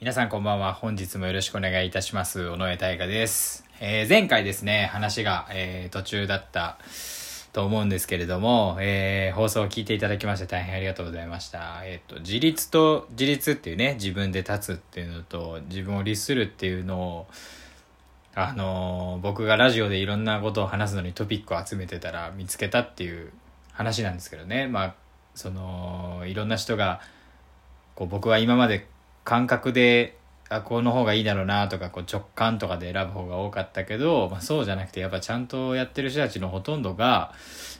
皆さんこんばんは。本日もよろしくお願いいたします。尾上大我です。えー前回ですね、話が、えー途中だったと思うんですけれども、えー放送を聞いていただきまして大変ありがとうございました。えっ、と、自立と自立っていうね、自分で立つっていうのと、自分を律するっていうのを、あの僕がラジオでいろんなことを話すのにトピックを集めてたら見つけたっていう話なんですけどね。まあ、その、いろんな人が、こう僕は今まで感覚であこの方がいいだろうなとかこう直感とかで選ぶ方が多かったけど、まあ、そうじゃなくてやっぱちゃんとやってる人たちのほとんどが、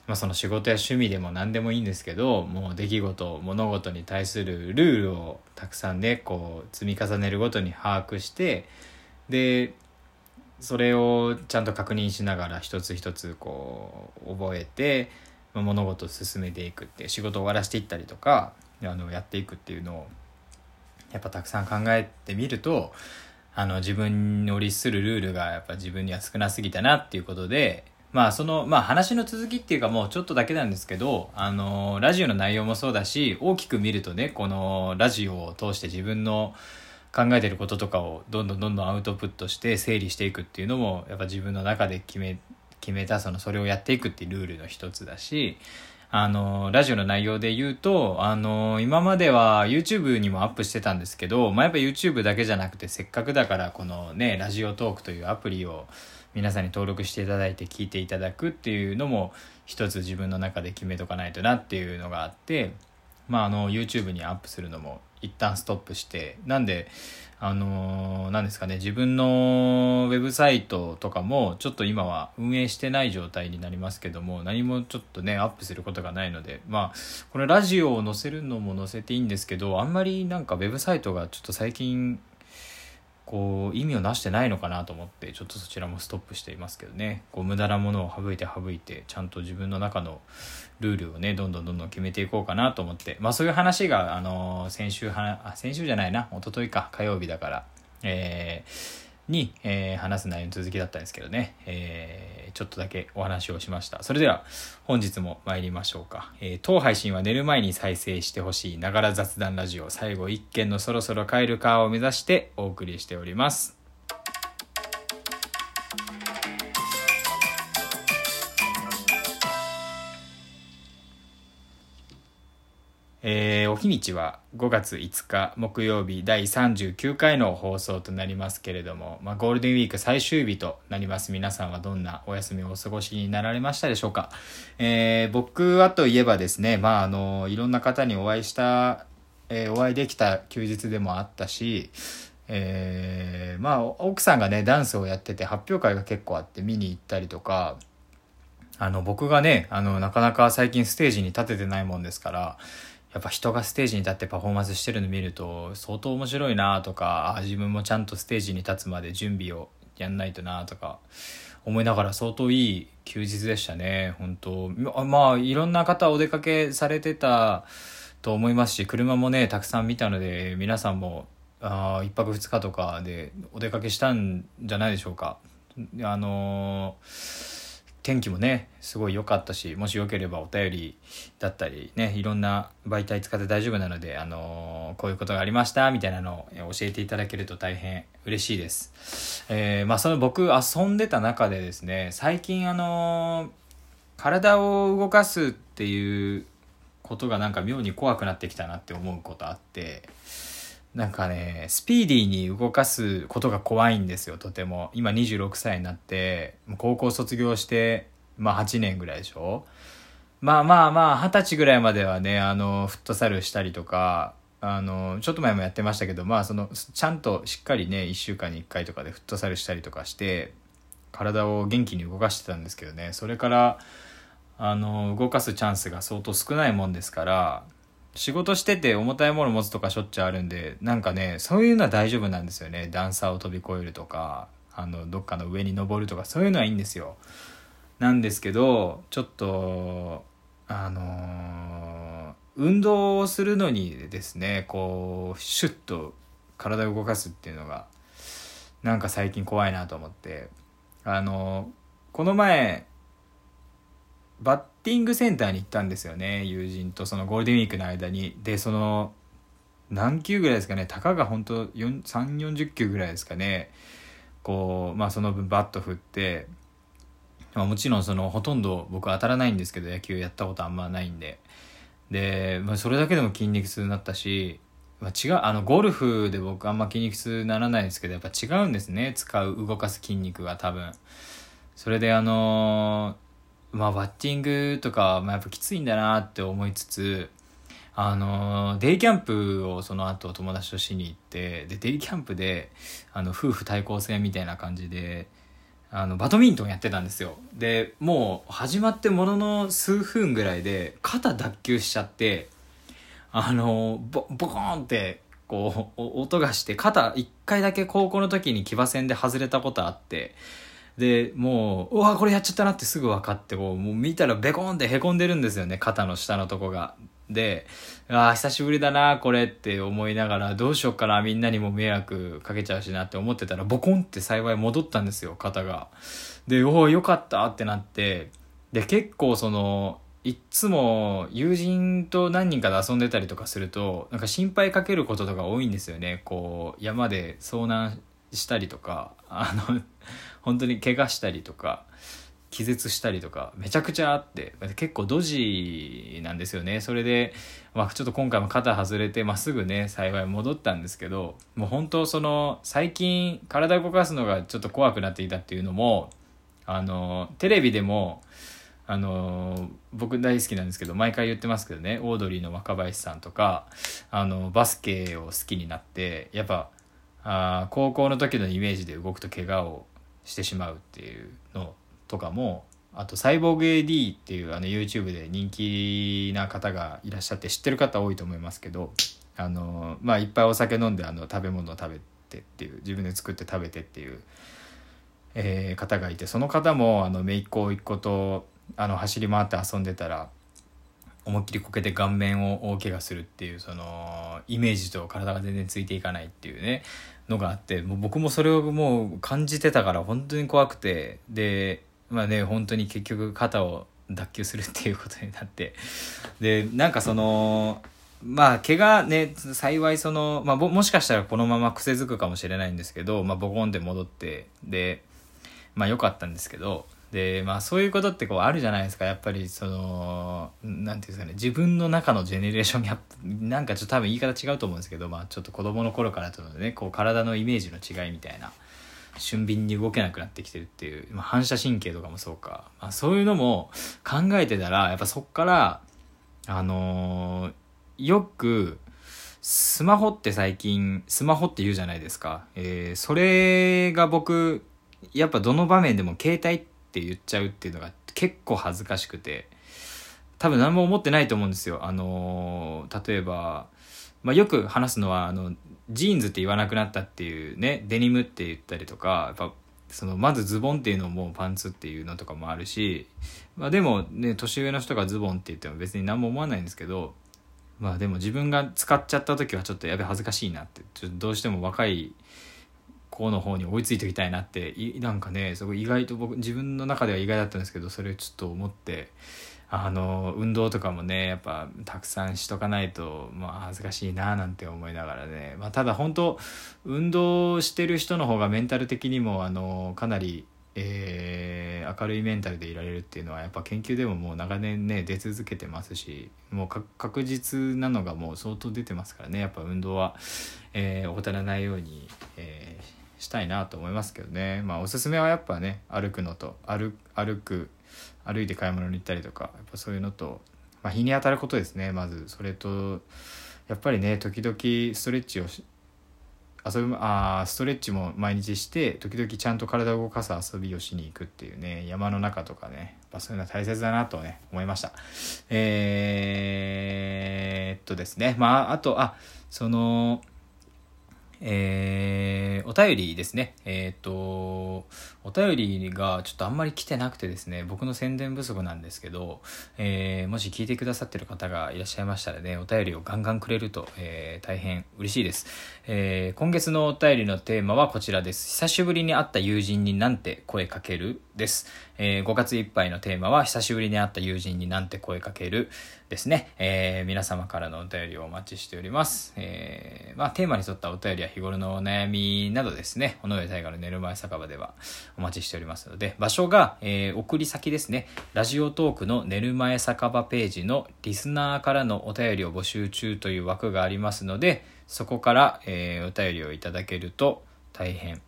まあ、その仕事や趣味でも何でもいいんですけどもう出来事物事に対するルールをたくさんねこう積み重ねるごとに把握してでそれをちゃんと確認しながら一つ一つこう覚えてまあ物事を進めていくって仕事を終わらせていったりとかあのやっていくっていうのをやっぱたくさん考えてみるとあの自分を律するルールがやっぱ自分には少なすぎたなっていうことでまあそのまあ話の続きっていうかもうちょっとだけなんですけどあのラジオの内容もそうだし大きく見るとねこのラジオを通して自分の考えてることとかをどんどんどんどんアウトプットして整理していくっていうのもやっぱ自分の中で決め決めたそのそれをやっていくっていうルールの一つだしあのラジオの内容で言うとあの今までは YouTube にもアップしてたんですけど、まあ、やっぱ YouTube だけじゃなくてせっかくだからこのねラジオトークというアプリを皆さんに登録していただいて聞いていただくっていうのも一つ自分の中で決めとかないとなっていうのがあってまあ、あの YouTube にアップするのも一旦ストップしてなんであのーなんですかね自分のウェブサイトとかもちょっと今は運営してない状態になりますけども何もちょっとねアップすることがないのでまあこのラジオを載せるのも載せていいんですけどあんまりなんかウェブサイトがちょっと最近こう意味をなしてないのかなと思ってちょっとそちらもストップしていますけどね。こう無駄なものを省いて省いてちゃんと自分の中のルールをねどんどんどんどん決めていこうかなと思って。まあそういう話があの先週はあ先週じゃないな。一昨日か。火曜日だから。えーに、えー話す内容の続きだったんですけどね、えーちょっとだけお話をしました。それでは本日も参りましょうか、えー当配信は寝る前に再生してほしいながら雑談ラジオ。最後1件のそろそろ帰るかを目指してお送りしております。えーお日にちは。5月5日木曜日第39回の放送となりますけれども、まあ、ゴールデンウィーク最終日となります。皆さんはどんなお休みをお過ごしになられましたでしょうか、えー僕はといえばですね、まあ、あのいろんな方にお会いした、えーお会いできた休日でもあったしえーまあ奥さんがねダンスをやってて発表会が結構あって見に行ったりとかあの僕がねあのなかなか最近ステージに立ててないもんですからやっぱ人がステージに立ってパフォーマンスしてるの見ると相当面白いなとか自分もちゃんとステージに立つまで準備をやんないとなとか思いながら相当いい休日でしたね本当。ままあいろんな方お出かけされてたと思いますし車もねたくさん見たので皆さんもあ1泊2日とかでお出かけしたんじゃないでしょうか。あのー天気もねすごい良かったしもしよければお便りだったりねいろんな媒体使って大丈夫なので、あのーこういうことがありましたみたいなのを教えていただけると大変嬉しいです、えーまあその僕遊んでた中でですね最近あのー体を動かすっていうことがなんか妙に怖くなってきたなって思うことあってなんかねスピーディーに動かすことが怖いんですよとても。今26歳になって高校卒業してまあ8年ぐらいでしょ？まあまあまあ二十歳ぐらいまではねあのフットサルしたりとかあのちょっと前もやってましたけどまあそのちゃんとしっかりね1週間に1回とかでフットサルしたりとかして体を元気に動かしてたんですけどね。それからあの動かすチャンスが相当少ないもんですから仕事してて重たいもの持つとかしょっちゅうあるんでなんかねそういうのは大丈夫なんですよね。段差を飛び越えるとかあのどっかの上に登るとかそういうのはいいんですよ。なんですけどちょっとあのー運動をするのにですねこうシュッと体を動かすっていうのがなんか最近怖いなと思って。あのこの前バッティングセンターに行ったんですよね友人とそのゴールデンウィークの間に。でその何球ぐらいですかねたかが本当3 4 0球ぐらいですかねこうまあその分バット振ってまあ、もちろんそのほとんど僕当たらないんですけど野球やったことあんまないんで。で、まあ、それだけでも筋肉痛になったし、まあ、違うあのゴルフで僕あんま筋肉痛にならないですけどやっぱ違うんですね使う動かす筋肉が多分。それであのまあバッティングとか、まあ、やっぱきついんだなって思いつつあのデイキャンプをその後友達としに行ってでデイキャンプであの夫婦対抗戦みたいな感じであのバドミントンやってたんですよ。でもう始まってものの数分ぐらいで肩脱臼しちゃってあのボボコーンってこう音がして肩一回だけ高校の時に騎馬戦で外れたことあってでもううわこれやっちゃったなってすぐ分かってこうもう見たらベコーンってへこんでるんですよね肩の下のとこがで、ああ、久しぶりだな、これって思いながら、どうしよっかな、みんなにも迷惑かけちゃうしなって思ってたら、ボコンって幸い戻ったんですよ、肩が。で、おお、よかったってなって、で、結構その、いっつも友人と何人かで遊んでたりとかすると、なんか心配かけることとか多いんですよね。こう、山で遭難したりとか、あの、本当に怪我したりとか、気絶したりとかめちゃくちゃあって結構ドジなんですよね。それで、まあ、ちょっと今回も肩外れて、まあ、すぐね幸い戻ったんですけどもう本当その最近体動かすのがちょっと怖くなっていたっていうのもあのテレビでもあの僕大好きなんですけど毎回言ってますけどねオードリーの若林さんとかあのバスケを好きになってやっぱあ高校の時のイメージで動くと怪我をしてしまうっていうのとかもあとサイボーグ AD っていうあの YouTube で人気な方がいらっしゃって知ってる方多いと思いますけどあのまあいっぱいお酒飲んであの食べ物を食べてっていう自分で作って食べてっていう、えー、方がいてその方もあの姪っ子一子とあの走り回って遊んでたら思いっきりこけて顔面を大怪我するっていうそのイメージと体が全然ついていかないっていうねのがあってもう僕もそれをもう感じてたから本当に怖くてでまあね本当に結局肩を脱臼するっていうことになってでなんかそのまあ怪我ね幸いその、まあ、もしかしたらこのまま癖づくかもしれないんですけど、まあ、ボコンで戻ってでまあ良かったんですけどでまあそういうことってこうあるじゃないですか。やっぱりそのなんていうんですかね。自分の中のジェネレーションギャップなんかちょっと多分言い方違うと思うんですけどまあちょっと子供の頃からとのねこう体のイメージの違いみたいな俊敏に動けなくなってきてるっていう、まあ、反射神経とかもそうか、まあ、そういうのも考えてたらやっぱそっからあのー、よくスマホって最近スマホって言うじゃないですか、えー、それが僕やっぱどの場面でも携帯ってって言っちゃうっていうのが結構恥ずかしくて多分何も思ってないと思うんですよ。あの、例えばまあ、よく話すのはあのジーンズって言わなくなったっていうねデニムって言ったりとかやっぱそのまずズボンっていうのもパンツっていうのとかもあるし、まあ、でもね年上の人がズボンって言っても別に何も思わないんですけどまあでも自分が使っちゃった時はちょっとやべ恥ずかしいなってちょっとどうしても若い子の方に追いついておきたいなってなんかねすごい意外と僕自分の中では意外だったんですけどそれをちょっと思ってあの運動とかもねやっぱたくさんしとかないと、まあ、恥ずかしいななんて思いながらね、まあ、ただ本当運動してる人の方がメンタル的にもあのかなり、えー、明るいメンタルでいられるっていうのはやっぱ研究でももう長年ね出続けてますしもう確実なのがもう相当出てますからねやっぱ運動は、えー、怠らないように、したいなと思いますけどね。まあおすすめはやっぱね歩くのと歩く歩いて買い物に行ったりとかやっぱそういうのと、まあ、日に当たることですね。まずそれとやっぱりね時々ストレッチを遊ぶあストレッチも毎日して時々ちゃんと体を動かす遊びをしに行くっていうね山の中とかねやっそういうのは大切だなとね思いました。えー、っとですね。まああとあそのえー、お便りですね。えっ、と、お便りがちょっとあんまり来てなくてですね、僕の宣伝不足なんですけど、えー、もし聞いてくださってる方がいらっしゃいましたらね、お便りをガンガンくれると、えー、大変嬉しいです、えー。今月のお便りのテーマはこちらです。久しぶりに会った友人になんて声かけるです。えー、5月いっぱいのテーマは久しぶりに会った友人になんて声かけるですね。えー、皆様からのお便りをお待ちしております。えー、まあ、テーマに沿ったお便りは日頃のお悩みなどですね、尾上大河の寝る前酒場ではお待ちしておりますので、場所が、えー、送り先ですね、ラジオトークの寝る前酒場ページのリスナーからのお便りを募集中という枠がありますので、そこから、えー、お便りをいただけると大変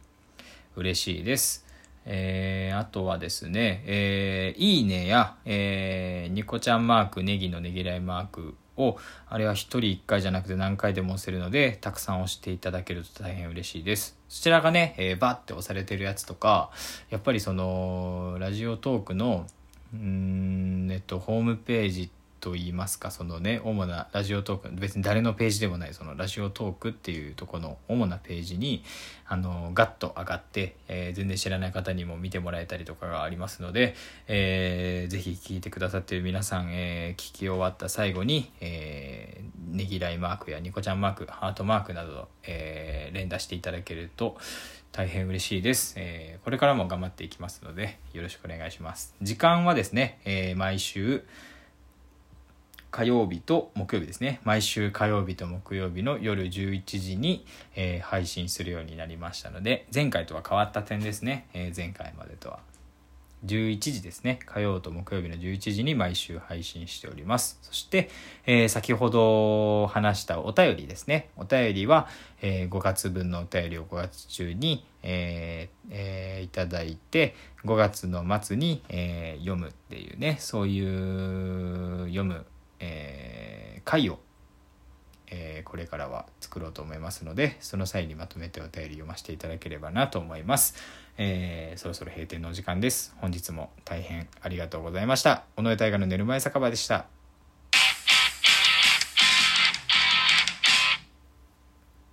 嬉しいです。えー、あとはですね、えー、いいねや、えー、ニコちゃんマーク、ネギのねぎらいマークを、あれは一人一回じゃなくて何回でも押せるので、たくさん押していただけると大変嬉しいです。そちらがね、えー、バッて押されてるやつとか、やっぱりその、ラジオトークの、うん、えっと、ホームページってと言いますかそのね主なラジオトーク別に誰のページでもないそのラジオトークっていうとこの主なページにあのガッと上がって、えー、全然知らない方にも見てもらえたりとかがありますので、えー、ぜひ聞いてくださってる皆さん、えー、聞き終わった最後に、えー、ねぎらいマークやニコちゃんマークハートマークなど、えー、連打していただけると大変嬉しいです、えー、これからも頑張っていきますのでよろしくお願いします。時間はですね、えー、毎週火曜日と木曜日ですね。毎週火曜日と木曜日の夜11時に、えー、配信するようになりましたので前回とは変わった点ですね、えー、前回までとは。11時ですね。火曜と木曜日の11時に毎週配信しております。そして、えー、先ほど話したお便りですね。お便りは、え5月分のお便りを5月中に、ええー、いただいて5月の末に、え読むっていうねそういう読む、回を、えー、これからは作ろうと思いますのでその際にまとめてお便り読ませていただければなと思います、えー、そろそろ閉店のお時間です。本日も大変ありがとうございました。尾上大河の寝る前酒場でした。